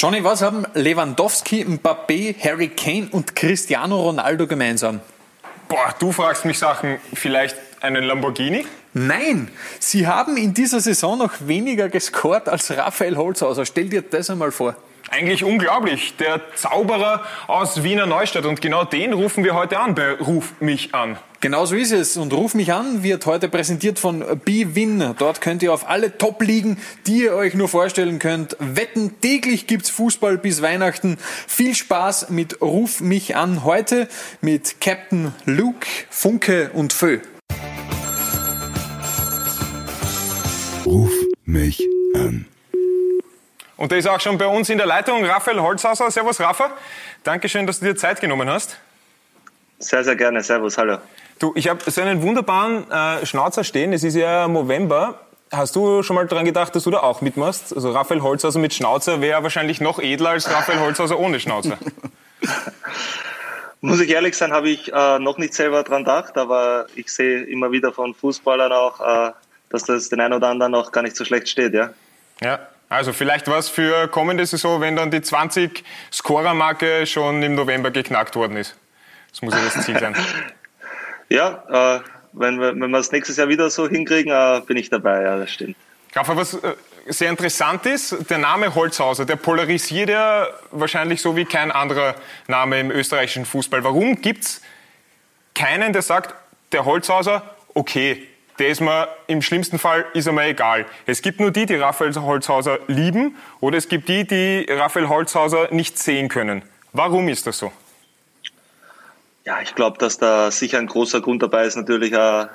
Johnny, was haben Lewandowski, Mbappé, Harry Kane und Cristiano Ronaldo gemeinsam? Boah, du fragst mich Sachen, vielleicht einen Lamborghini? Nein, sie haben in dieser Saison noch weniger gescored als Raphael Holzhauser. Stell dir das einmal vor. Eigentlich unglaublich. Der Zauberer aus Wiener Neustadt. Und genau den rufen wir heute an bei Ruf mich an. Genau so ist es. Und Ruf mich an wird heute präsentiert von BWin. Dort könnt ihr auf alle Top-Ligen, die ihr euch nur vorstellen könnt, wetten. Täglich gibt's Fußball bis Weihnachten. Viel Spaß mit Ruf mich an heute mit Captain Luke, Funke und Fö. Ruf mich an. Und der ist auch schon bei uns in der Leitung, Raphael Holzhauser. Servus, Rafa. Dankeschön, dass du dir Zeit genommen hast. Sehr, sehr gerne. Servus, hallo. Du, ich habe so einen wunderbaren äh, Schnauzer stehen. Es ist ja November. Hast du schon mal daran gedacht, dass du da auch mitmachst? Also Raphael Holzhauser mit Schnauzer wäre wahrscheinlich noch edler als Raphael Holzhauser ohne Schnauzer. Muss ich ehrlich sein, habe ich äh, noch nicht selber dran gedacht, aber ich sehe immer wieder von Fußballern auch, äh, dass das den einen oder anderen auch gar nicht so schlecht steht, ja. Ja, also vielleicht was für kommende Saison, wenn dann die 20 Scorer-Marke schon im November geknackt worden ist. Das muss ja das Ziel sein. ja, äh, wenn, wenn wir es nächstes Jahr wieder so hinkriegen, äh, bin ich dabei, ja, das stimmt. Rafa, was äh, sehr interessant ist, der Name Holzhauser, der polarisiert ja wahrscheinlich so wie kein anderer Name im österreichischen Fußball. Warum gibt es keinen, der sagt, der Holzhauser, okay, der ist mir im schlimmsten Fall ist er mir egal. Es gibt nur die, die Raphael Holzhauser lieben oder es gibt die, die Raphael Holzhauser nicht sehen können. Warum ist das so? Ja, ich glaube, dass da sicher ein großer Grund dabei ist, natürlich äh,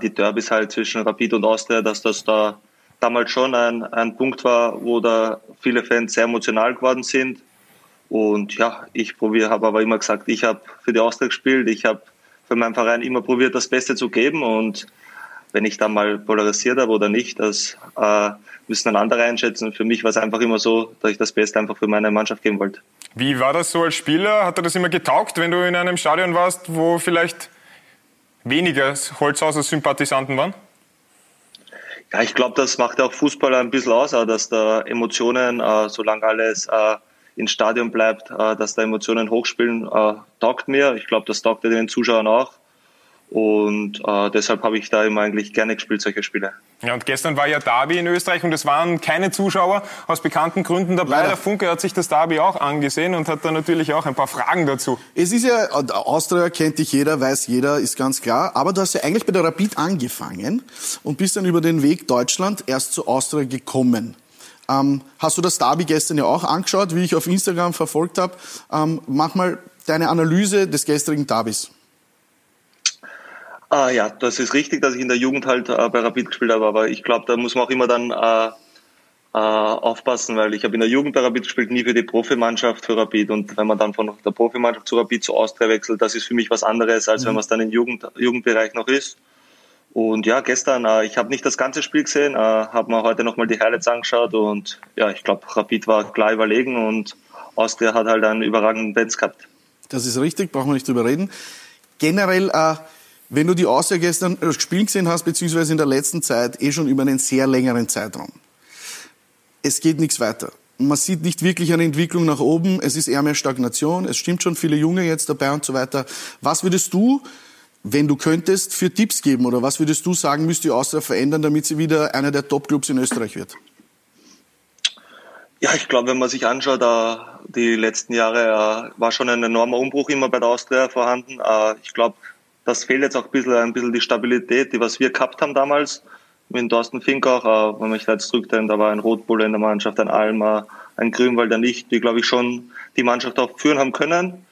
die Derbys halt zwischen Rapid und Austria, dass das da damals schon ein, ein Punkt war, wo da viele Fans sehr emotional geworden sind. Und ja, ich probiere, habe aber immer gesagt, ich habe für die Austria gespielt, ich habe für meinen Verein immer probiert, das Beste zu geben und wenn ich da mal polarisiert habe oder nicht, das äh, müssen dann andere einschätzen. Für mich war es einfach immer so, dass ich das Beste einfach für meine Mannschaft geben wollte. Wie war das so als Spieler? Hat dir das immer getaugt, wenn du in einem Stadion warst, wo vielleicht weniger Holzhauser-Sympathisanten waren? Ja, ich glaube, das macht auch Fußballer ein bisschen aus, dass da Emotionen, äh, solange alles äh, ins Stadion bleibt, äh, dass da Emotionen hochspielen, äh, taugt mir. Ich glaube, das taugt den Zuschauern auch. Und deshalb habe ich da immer eigentlich gerne gespielt, solche Spiele. Ja, und gestern war ja Derby in Österreich und es waren keine Zuschauer aus bekannten Gründen dabei. Leider. Der Funke hat sich das Derby auch angesehen und hat da natürlich auch ein paar Fragen dazu. Es ist ja, Austria kennt dich jeder, weiß jeder, ist ganz klar. Aber du hast ja eigentlich bei der Rapid angefangen und bist dann über den Weg Deutschland erst zu Austria gekommen. Ähm, hast du das Derby gestern ja auch angeschaut, wie ich auf Instagram verfolgt habe? Ähm, mach mal deine Analyse des gestrigen Derbys. Ah, ja, das ist richtig, dass ich in der Jugend halt äh, bei Rapid gespielt habe, aber ich glaube, da muss man auch immer dann äh, äh, aufpassen, weil ich habe in der Jugend bei Rapid gespielt, nie für die Profimannschaft für Rapid und wenn man dann von der Profimannschaft zu Rapid zu Austria wechselt, das ist für mich was anderes, als mhm. wenn man es dann im Jugend, Jugendbereich noch ist. Und ja, gestern, äh, ich habe nicht das ganze Spiel gesehen, äh, habe mir heute nochmal die Highlights angeschaut und ja, ich glaube, Rapid war klar überlegen und Austria hat halt einen überragenden Benz gehabt. Das ist richtig, brauchen wir nicht drüber reden. Generell, äh, wenn du die Austria gestern äh, spielen gesehen hast, beziehungsweise in der letzten Zeit, eh schon über einen sehr längeren Zeitraum. Es geht nichts weiter. Man sieht nicht wirklich eine Entwicklung nach oben. Es ist eher mehr Stagnation. Es stimmt schon, viele Junge jetzt dabei und so weiter. Was würdest du, wenn du könntest, für Tipps geben? Oder was würdest du sagen, müsste die Austria verändern, damit sie wieder einer der Top-Clubs in Österreich wird? Ja, ich glaube, wenn man sich anschaut, äh, die letzten Jahre äh, war schon ein enormer Umbruch immer bei der Austria vorhanden. Ich glaube, das fehlt jetzt auch ein bisschen, ein bisschen die Stabilität, die was wir gehabt haben damals. Mit Thorsten Fink auch, äh, wenn man sich da jetzt zurückdenkt, da war ein Rotbulle in der Mannschaft, ein Alma, ein Grünwalder nicht, die, glaube ich, schon die Mannschaft auch führen haben können.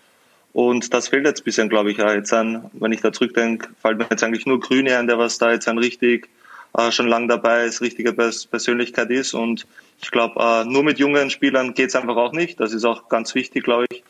Und das fehlt jetzt ein bisschen, glaube ich. Jetzt ein, wenn ich da zurückdenke, fällt mir jetzt eigentlich nur Grüne ein, der was da jetzt ein richtig äh, schon lang dabei ist, richtige Persönlichkeit ist. Und ich glaube, äh, nur mit jungen Spielern geht's einfach auch nicht. Das ist auch ganz wichtig, glaube ich,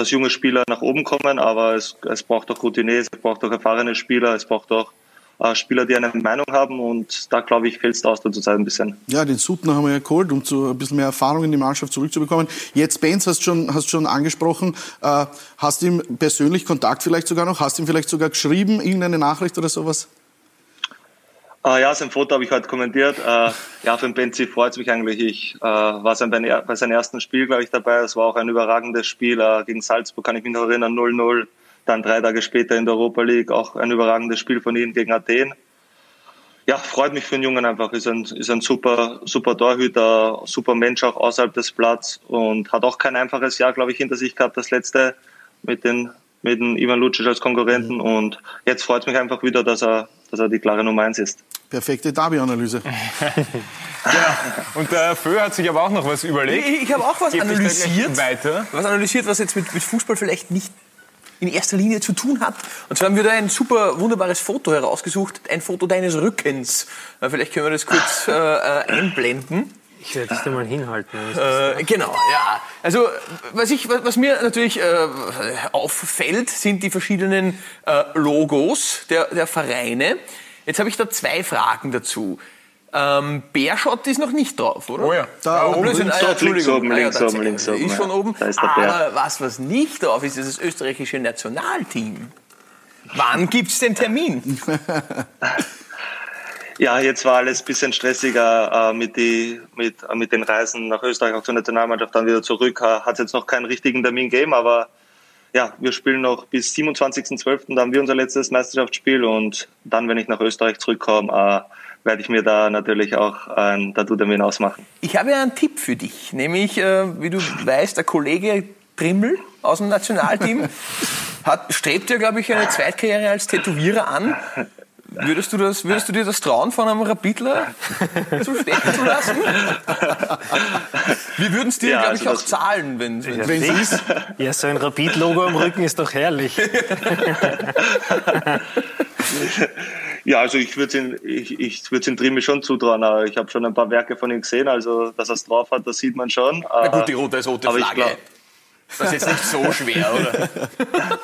dass junge Spieler nach oben kommen, aber es, es braucht auch Routiniers, es braucht auch erfahrene Spieler, es braucht auch äh, Spieler, die eine Meinung haben und da glaube ich fällt es aus der Zeit ein bisschen. Ja, den Sutner haben wir ja geholt, um zu, ein bisschen mehr Erfahrung in die Mannschaft zurückzubekommen. Jetzt Benz hast schon hast schon angesprochen, äh, hast ihm persönlich Kontakt vielleicht sogar noch, hast ihm vielleicht sogar geschrieben irgendeine Nachricht oder sowas? Uh, ja, sein Foto habe ich heute kommentiert. Uh, ja, für den Benzi freut es mich eigentlich. Ich uh, war sein, bei, seinem ersten Spiel, glaube ich, dabei. Es war auch ein überragendes Spiel gegen Salzburg, kann ich mich noch erinnern, 0-0. Dann drei Tage später in der Europa League auch ein überragendes Spiel von ihm gegen Athen. Ja, freut mich für den Jungen einfach. Ist ein, ist ein super, super Torhüter, super Mensch auch außerhalb des Platz und hat auch kein einfaches Jahr, glaube ich, hinter sich gehabt, das letzte mit den mit dem Ivan Lucic als Konkurrenten und jetzt freut es mich einfach wieder, dass er, dass er die klare Nummer eins ist. Perfekte Derby-Analyse. ja, und der Fö hat sich aber auch noch was überlegt. Ich, ich habe auch was Geht analysiert. Weiter. Was analysiert, was jetzt mit, mit Fußball vielleicht nicht in erster Linie zu tun hat. Und zwar haben wir da ein super wunderbares Foto herausgesucht, ein Foto deines Rückens. Äh, vielleicht können wir das kurz äh, äh einblenden. Ich werde dich da mal hinhalten. Äh, genau, ja. Also was, ich, was mir natürlich äh, auffällt, sind die verschiedenen äh, Logos der, der Vereine. Jetzt habe ich da zwei Fragen dazu. Ähm, Bärschott ist noch nicht drauf, oder? Oh ja. Da, oben, oben sind, ah, ja, links oben, links ah, ja, oben, links oben. Ist schon oben. Da ist der Bär. Aber was, was nicht drauf ist, ist das österreichische Nationalteam. Wann gibt es den Termin? ja, jetzt war alles ein bisschen stressiger äh, mit, die, mit, äh, mit den Reisen nach Österreich, auch zur Nationalmannschaft, dann wieder zurück. Äh, Hat jetzt noch keinen richtigen Termin gegeben, aber ja, wir spielen noch bis 27.12. Da haben wir unser letztes Meisterschaftsspiel und dann, wenn ich nach Österreich zurückkomme, äh, werde ich mir da natürlich auch ein Tattoo-Termin ausmachen. Ich habe ja einen Tipp für dich, nämlich, äh, wie du weißt, der Kollege Trimmel aus dem Nationalteam hat, strebt ja, glaube ich, eine Zweitkarriere als Tätowierer an. Würdest du, das, würdest du dir das trauen, von einem Rapidler zu stechen zu lassen? Wir würden es dir, ja, glaube ich, also auch zahlen, wenn ja, es ist. Ja, so ein Rapid-Logo am Rücken ist doch herrlich. Ja, also ich würde ihn, ich, ich würde ihn Trimme schon zutrauen. Aber ich habe schon ein paar Werke von ihm gesehen, also dass er es drauf hat, das sieht man schon. Na gut, die rote ist rote Flagge. Das ist jetzt nicht so schwer, oder?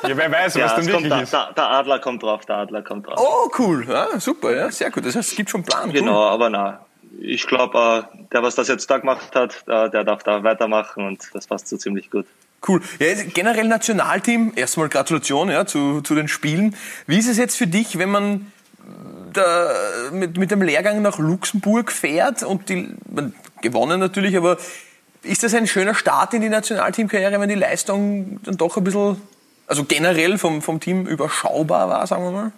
ja, wer weiß, was ja, dann wirklich da, ist. Der, der Adler kommt drauf, der Adler kommt drauf. Oh, cool. Ja, super, ja, sehr gut. Das heißt, es gibt schon einen Plan. Genau, cool. aber na, ich glaube, äh, der, was das jetzt da gemacht hat, der darf da weitermachen und das passt so ziemlich gut. Cool. Ja, generell Nationalteam, erstmal Gratulation ja, zu, zu den Spielen. Wie ist es jetzt für dich, wenn man da mit, mit dem Lehrgang nach Luxemburg fährt und die, man, gewonnen natürlich, aber ist das ein schöner Start in die Nationalteamkarriere, wenn die Leistung dann doch ein bisschen, also generell vom, vom Team überschaubar war, sagen wir mal?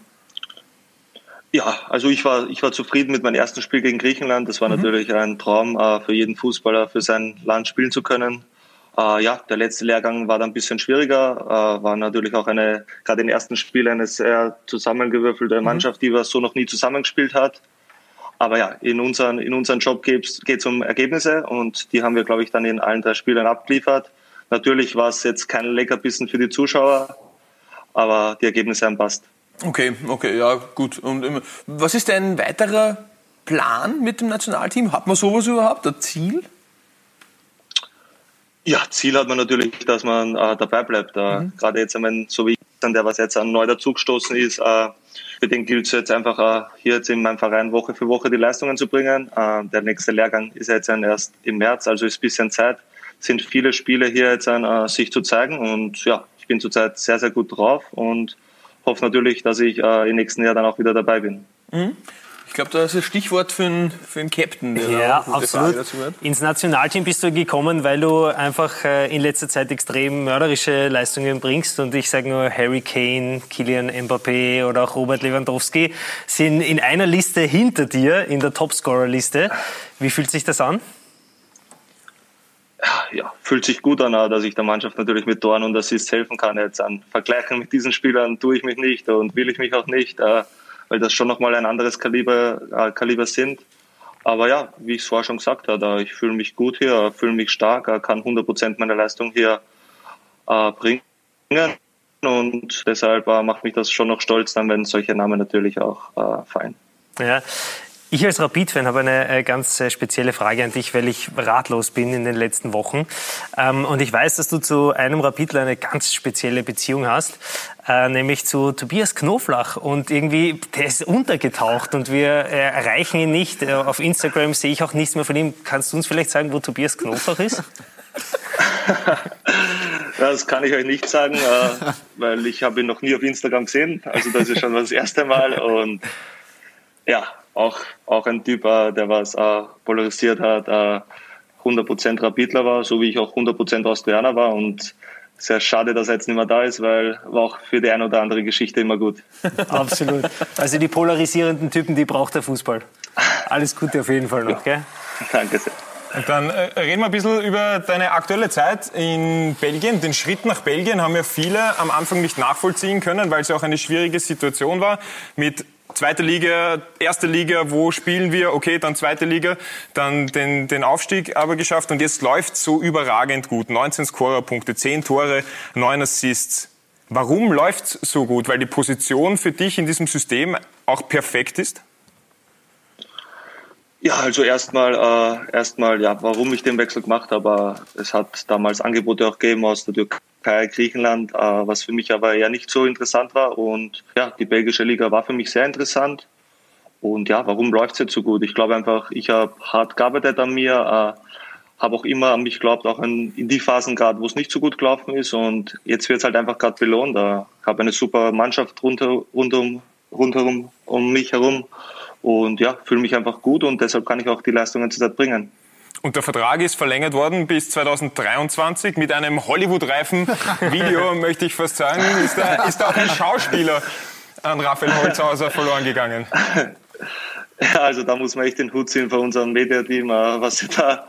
Ja, also ich war, ich war zufrieden mit meinem ersten Spiel gegen Griechenland. Das war mhm. natürlich ein Traum äh, für jeden Fußballer, für sein Land spielen zu können. Äh, ja, der letzte Lehrgang war dann ein bisschen schwieriger, äh, war natürlich auch eine, gerade im ersten Spiel eine sehr zusammengewürfelte mhm. Mannschaft, die was so noch nie zusammengespielt hat. Aber ja, in unseren, in unseren Job geht es um Ergebnisse und die haben wir, glaube ich, dann in allen drei Spielen abgeliefert. Natürlich war es jetzt kein Leckerbissen für die Zuschauer, aber die Ergebnisse haben passt. Okay, okay, ja, gut. Und ähm, was ist ein weiterer Plan mit dem Nationalteam? Hat man sowas überhaupt, ein Ziel? Ja, Ziel hat man natürlich, dass man äh, dabei bleibt. Äh, mhm. Gerade jetzt, wenn so wie ich, der was jetzt neu dazugestoßen ist, äh, für den gilt es jetzt einfach äh, hier jetzt in meinem Verein Woche für Woche die Leistungen zu bringen. Äh, der nächste Lehrgang ist jetzt erst im März, also ist ein bisschen Zeit. Sind viele Spiele hier jetzt an, äh, sich zu zeigen und ja, ich bin zurzeit sehr, sehr gut drauf und hoffe natürlich, dass ich im nächsten Jahr dann auch wieder dabei bin. Mhm. Ich glaube, da ist ein Stichwort für einen, für einen Captain. Der ja, absolut. Ins Nationalteam bist du gekommen, weil du einfach äh, in letzter Zeit extrem mörderische Leistungen bringst. Und ich sage nur, Harry Kane, Kylian Mbappé oder auch Robert Lewandowski sind in einer Liste hinter dir, in der Topscorer-Liste. Wie fühlt sich das an? ja, fühlt sich gut an, dass ich der Mannschaft natürlich mit Toren und Assists helfen kann. Jetzt an Vergleichen mit diesen Spielern tue ich mich nicht und will ich mich auch nicht. Äh, weil das schon nochmal ein anderes Kaliber, äh, Kaliber sind. Aber ja, wie ich es vorher schon gesagt habe, ich fühle mich gut hier, fühle mich stark, kann 100 Prozent meiner Leistung hier äh, bringen. Und deshalb äh, macht mich das schon noch stolz, dann wenn solche Namen natürlich auch äh, fallen. Ja, ich als Rapid-Fan habe eine äh, ganz äh, spezielle Frage an dich, weil ich ratlos bin in den letzten Wochen. Ähm, und ich weiß, dass du zu einem Rapidler eine ganz spezielle Beziehung hast, äh, nämlich zu Tobias Knoflach. Und irgendwie, der ist untergetaucht und wir erreichen ihn nicht. Auf Instagram sehe ich auch nichts mehr von ihm. Kannst du uns vielleicht sagen, wo Tobias Knoflach ist? Das kann ich euch nicht sagen, weil ich habe ihn noch nie auf Instagram gesehen. Also das ist schon das erste Mal. Und ja, auch, auch ein Typ, äh, der was äh, polarisiert hat, äh, 100% Rapidler war, so wie ich auch 100% Austrianer war und sehr schade, dass er jetzt nicht mehr da ist, weil war auch für die eine oder andere Geschichte immer gut. Absolut. Also die polarisierenden Typen, die braucht der Fußball. Alles Gute auf jeden Fall noch, gell? Danke sehr. Und dann äh, reden wir ein bisschen über deine aktuelle Zeit in Belgien. Den Schritt nach Belgien haben ja viele am Anfang nicht nachvollziehen können, weil es ja auch eine schwierige Situation war mit zweite Liga, erste Liga, wo spielen wir? Okay, dann zweite Liga, dann den, den Aufstieg aber geschafft und jetzt läuft so überragend gut. 19 Scorerpunkte, 10 Tore, 9 Assists. Warum läuft es so gut? Weil die Position für dich in diesem System auch perfekt ist? Ja, also erstmal, äh, erstmal, ja, warum ich den Wechsel gemacht habe. Es hat damals Angebote auch gegeben aus der Türkei, Griechenland, äh, was für mich aber ja nicht so interessant war. Und ja, die belgische Liga war für mich sehr interessant. Und ja, warum läuft es jetzt so gut? Ich glaube einfach, ich habe hart gearbeitet an mir, äh, habe auch immer an mich geglaubt, auch in, die Phasen gerade, wo es nicht so gut gelaufen ist. Und jetzt wird es halt einfach gerade belohnt. Ich habe eine super Mannschaft rundherum, rundum, rundherum um mich herum. Und ja, fühle mich einfach gut und deshalb kann ich auch die Leistungen zurzeit bringen. Und der Vertrag ist verlängert worden bis 2023 mit einem Hollywood-reifen Video, möchte ich fast sagen. Ist da, ist da auch ein Schauspieler an Raphael Holzhauser verloren gegangen? Ja, also da muss man echt den Hut ziehen für unserem Mediateam, äh, was sie da,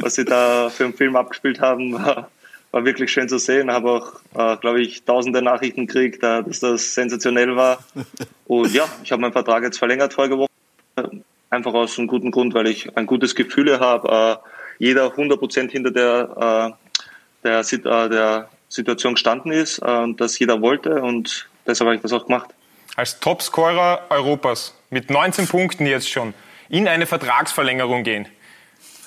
was sie da für einen Film abgespielt haben. War wirklich schön zu sehen. Habe auch, äh, glaube ich, tausende Nachrichten gekriegt, äh, dass das sensationell war. Und ja, ich habe meinen Vertrag jetzt verlängert vorige Woche Einfach aus einem guten Grund, weil ich ein gutes Gefühl habe. Äh, jeder 100% hinter der, äh, der, äh, der Situation gestanden ist und dass jeder wollte und deshalb habe ich das auch gemacht. Als Topscorer Europas mit 19 Punkten jetzt schon in eine Vertragsverlängerung gehen.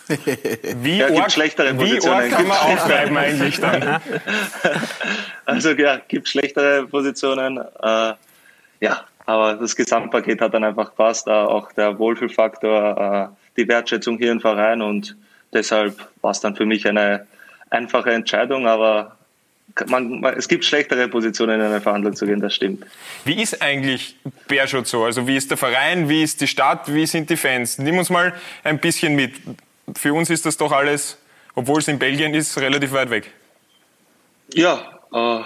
Wie ja, gibt schlechtere Positionen. Wie kann man aufbleiben eigentlich dann? Also ja, gibt schlechtere Positionen. Äh, ja, aber das Gesamtpaket hat dann einfach gepasst, auch der Wohlfühlfaktor, äh, die Wertschätzung hier im Verein und deshalb war es dann für mich eine einfache Entscheidung, aber man, man, es gibt schlechtere Positionen in eine Verhandlung zu gehen, das stimmt. Wie ist eigentlich Berschot so? Also wie ist der Verein, wie ist die Stadt, wie sind die Fans? Nimm uns mal ein bisschen mit. Für uns ist das doch alles, obwohl es in Belgien ist, relativ weit weg. Ja, äh,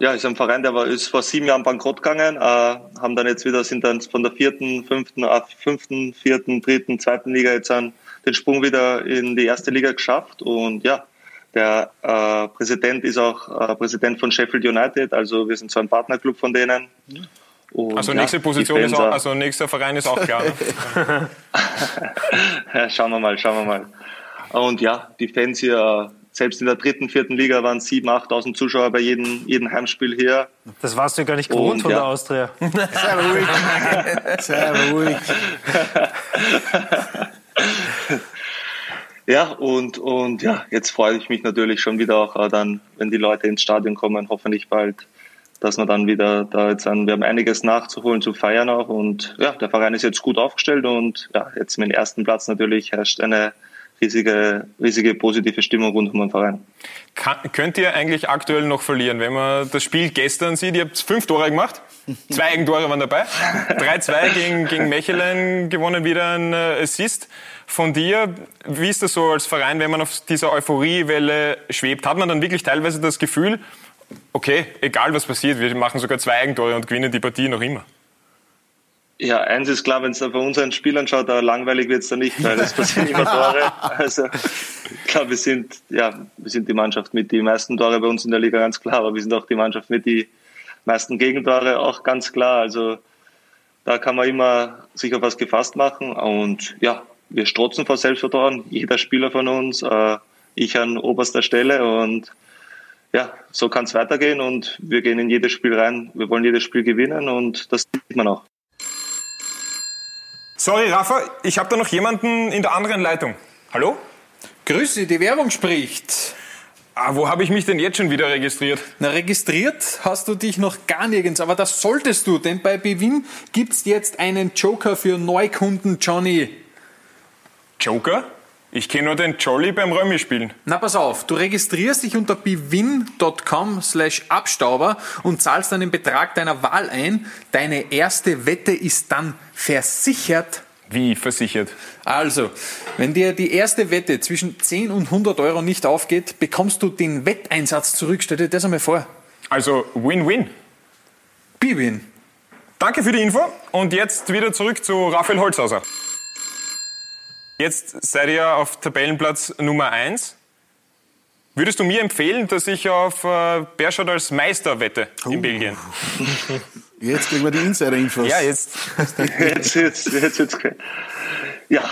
ja, ist ein Verein, der war, ist vor sieben Jahren bankrott gegangen, äh, haben dann jetzt wieder, sind dann von der vierten, fünften, äh, fünften, vierten, dritten, zweiten Liga jetzt an den Sprung wieder in die erste Liga geschafft und ja, der äh, Präsident ist auch äh, Präsident von Sheffield United, also wir sind so ein Partnerclub von denen. Und, also nächste ja, Position ist auch, also nächster Verein ist auch klar. Ne? ja, schauen wir mal, schauen wir mal. Und ja, die Fans hier selbst in der dritten, vierten Liga waren 7.000, 8.000 Zuschauer bei jedem, jedem Heimspiel hier. Das warst du gar nicht gewohnt Und, von ja. der Austria. Sehr ruhig. Sehr ruhig. ja, und, und ja, jetzt freue ich mich natürlich schon wieder auch äh, dann, wenn die Leute ins Stadion kommen, hoffentlich bald, dass wir dann wieder da jetzt an, wir haben einiges nachzuholen, zu feiern auch und ja, der Verein ist jetzt gut aufgestellt und ja, jetzt mit dem ersten Platz natürlich herrscht eine riesige, riesige positive Stimmung rund um den Verein. Kann, könnt ihr eigentlich aktuell noch verlieren? Wenn man das Spiel gestern sieht, ihr habt fünf Tore gemacht, zwei Eigentore waren dabei, 3-2 gegen, gegen Mechelen gewonnen, wieder ein äh, Assist von dir. Wie ist das so als Verein, wenn man auf dieser Euphoriewelle schwebt? Hat man dann wirklich teilweise das Gefühl, okay, egal was passiert, wir machen sogar zwei Eigentore und gewinnen die Partie noch immer? Ja, eins ist klar, wenn es bei unseren Spielern schaut, da langweilig wird es da nicht, weil es passieren immer Tore. Also klar, wir sind, ja, wir sind die Mannschaft mit die meisten Tore bei uns in der Liga, ganz klar, aber wir sind auch die Mannschaft mit die meisten Gegentore, auch ganz klar. Also da kann man immer sich auf was gefasst machen und ja, wir strotzen vor Selbstvertrauen, jeder Spieler von uns, äh, ich an oberster Stelle und ja, so kann es weitergehen und wir gehen in jedes Spiel rein. Wir wollen jedes Spiel gewinnen und das sieht man auch. Sorry, Rafa, ich habe da noch jemanden in der anderen Leitung. Hallo? Grüße, die Werbung spricht. Ah, wo habe ich mich denn jetzt schon wieder registriert? Na, registriert hast du dich noch gar nirgends, aber das solltest du, denn bei Bewin gibt's jetzt einen Joker für Neukunden Johnny. Joker? Ich kenne nur den Jolly beim Römi spielen. Na pass auf, du registrierst dich unter bewin.com slash Abstauber und zahlst dann den Betrag deiner Wahl ein. Deine erste Wette ist dann versichert Wie versichert? Also, wenn dir die erste Wette zwischen 10 und 100 Euro nicht aufgeht, bekommst du den Wetteinsatz zurück. Stell dir das einmal vor. Also Win-Win. B-Win. Danke für die Info und jetzt wieder zurück zu Raphael Holzhauser. Jetzt seid ihr auf Tabellenplatz Nummer 1. Würdest du mir empfehlen, dass ich auf äh, Berschot als Meister wette in Oh. Belgien? Jetzt kriegen wir die Insider-Infos. Ja, jetzt. Jetzt, jetzt, jetzt, jetzt. Ja,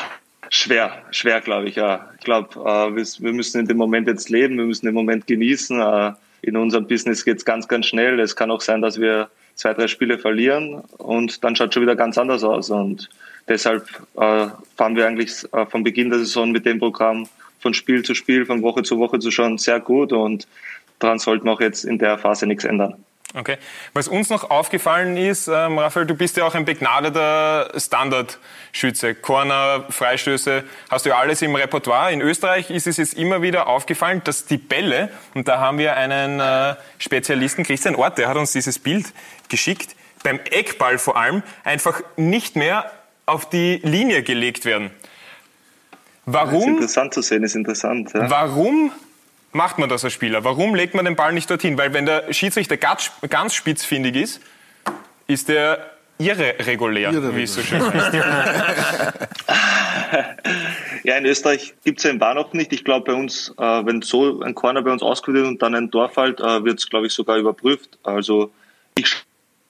schwer, schwer, glaube ich, ja. Ich glaube, äh, wir, wir müssen in dem Moment jetzt leben, wir müssen den Moment genießen. Äh, in unserem Business geht es ganz, ganz schnell. Es kann auch sein, dass wir zwei, drei Spiele verlieren und dann schaut schon wieder ganz anders aus. Und deshalb äh, fahren wir eigentlich äh, vom Beginn der Saison mit dem Programm von Spiel zu Spiel, von Woche zu Woche zu schauen, sehr gut und daran sollten wir auch jetzt in der Phase nichts ändern. Okay. Was uns noch aufgefallen ist, ähm, Raphael, du bist ja auch ein begnadeter Standardschütze. Corner, Freistöße, hast du ja alles im Repertoire. In Österreich ist es jetzt immer wieder aufgefallen, dass die Bälle, und da haben wir einen äh, Spezialisten, Christian Ort, der hat uns dieses Bild geschickt, beim Eckball vor allem einfach nicht mehr auf die Linie gelegt werden. Ist Warum, interessant zu sehen, ist interessant. Ja. warum macht man das als Spieler? Warum legt man den Ball nicht dorthin? Weil wenn der Schiedsrichter ganz, ganz spitzfindig ist, ist der irreregulär, Irreregulär. wie es so schön heißt. Ja, in Österreich gibt's ja den Bar noch nicht. Ich glaube, bei uns, äh, wenn so ein Corner bei uns ausgeführt wird und dann ein Tor fällt, äh, wird's glaube ich, sogar überprüft. Also ich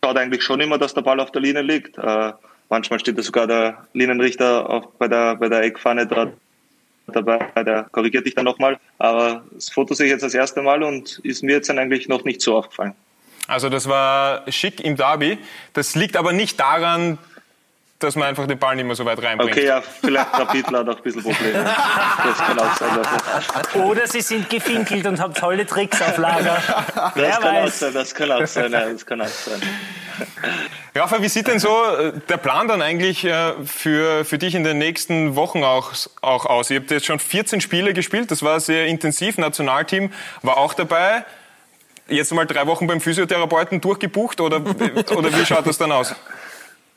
schaue eigentlich schon immer, dass der Ball auf der Linie liegt. Äh, manchmal steht da sogar der Linienrichter auf, bei, der, bei der Eckfahne dort dabei, der korrigiert dich dann nochmal. Aber das Foto sehe ich jetzt das erste Mal und ist mir jetzt dann eigentlich noch nicht so aufgefallen. Also das war schick im Derby. Das liegt aber nicht daran, dass man einfach den Ball nicht mehr so weit reinbringt. Okay, ja, vielleicht Rapidler hat auch ein bisschen Probleme. Das kann auch sein. dass- Oder sie sind gefinkelt und haben tolle Tricks auf Lager. Wer Das kann auch weiß. sein, das kann auch sein, ja, das kann auch sein. Rafa, wie sieht denn so äh, der Plan dann eigentlich äh, für, für dich in den nächsten Wochen auch, auch aus? Ihr habt jetzt schon 14 Spiele gespielt, das war sehr intensiv. Nationalteam war auch dabei. Jetzt mal drei Wochen beim Physiotherapeuten durchgebucht oder, oder wie schaut das dann aus?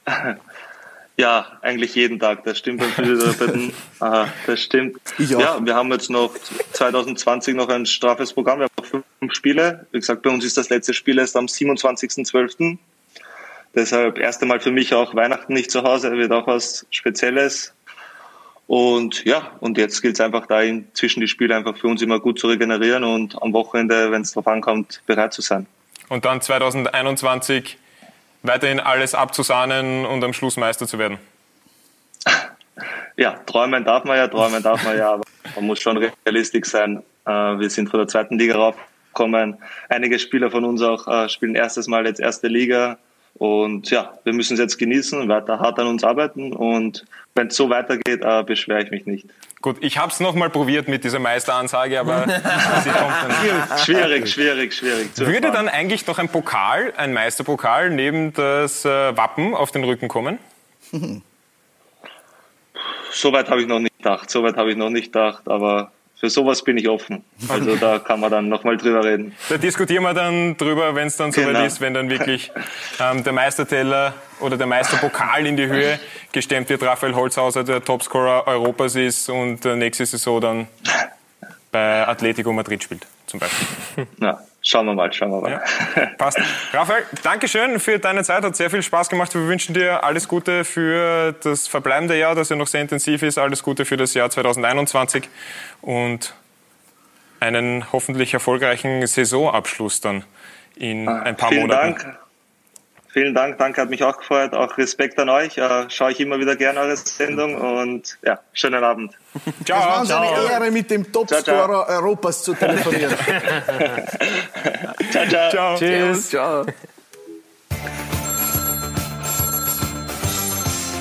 Ja, eigentlich jeden Tag. Das stimmt beim Physiotherapeuten. Aha, das stimmt. Ich auch. Ja, wir haben jetzt noch 2020 noch ein straffes Programm. Wir haben noch fünf Spiele. Wie gesagt, bei uns ist das letzte Spiel erst am 27.12. Deshalb erst einmal für mich auch Weihnachten nicht zu Hause, wird auch was Spezielles. Und ja, und jetzt gilt es einfach da in, zwischen die Spiele einfach für uns immer gut zu regenerieren und am Wochenende, wenn es drauf ankommt, bereit zu sein. Und dann 2021 weiterhin alles abzusahnen und am Schluss Meister zu werden. Ja, träumen darf man ja, träumen darf man ja, aber man muss schon realistisch sein. Äh, Wir sind von der zweiten Liga raufgekommen. Einige Spieler von uns auch äh, spielen erstes Mal jetzt erste Liga. Und ja, wir müssen es jetzt genießen, weiter hart an uns arbeiten. Und wenn es so weitergeht, äh, beschwere ich mich nicht. Gut, ich habe es nochmal probiert mit dieser Meisteransage, aber sie kommt dann. Schwierig, schwierig, schwierig. Würde erfahren. dann eigentlich noch ein Pokal, ein Meisterpokal neben das äh, Wappen auf den Rücken kommen? Soweit habe ich noch nicht gedacht. Soweit habe ich noch nicht gedacht, aber für sowas bin ich offen. Also da kann man dann nochmal drüber reden. Da diskutieren wir dann drüber, wenn es dann soweit Genau. ist, wenn dann wirklich ähm, der Meisterteller oder der Meisterpokal in die Höhe gestemmt wird, Raphael Holzhauser der Topscorer Europas ist und äh, nächste Saison dann bei Atletico Madrid spielt, zum Beispiel. Ja, schauen wir mal, schauen wir mal. Passt. Raphael, Dankeschön für deine Zeit, hat sehr viel Spaß gemacht. Wir wünschen dir alles Gute für das verbleibende Jahr, das ja noch sehr intensiv ist. Alles Gute für das Jahr 2021 und einen hoffentlich erfolgreichen Saisonabschluss dann in ein paar Vielen Monaten. Dank. Vielen Dank, danke, hat mich auch gefreut. Auch Respekt an euch. Äh, schaue ich immer wieder gerne eure Sendung und ja, schönen Abend. Es war Ciao. uns eine Ehre, mit dem Topscorer Europas zu telefonieren. Ciao, ciao. Ciao. Tschüss. Ciao.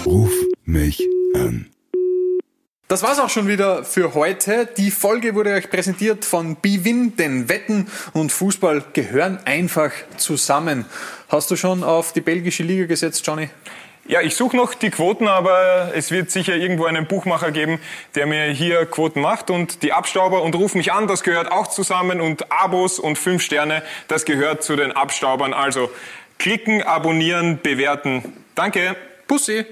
Ruf mich an. Das war's auch schon wieder für heute. Die Folge wurde euch präsentiert von Bwin, denn Wetten und Fußball gehören einfach zusammen. Hast du schon auf die belgische Liga gesetzt, Johnny? Ja, ich suche noch die Quoten, aber es wird sicher irgendwo einen Buchmacher geben, der mir hier Quoten macht. Und die Abstauber und Ruf mich an, das gehört auch zusammen. Und Abos und fünf Sterne, das gehört zu den Abstaubern. Also klicken, abonnieren, bewerten. Danke. Pussy!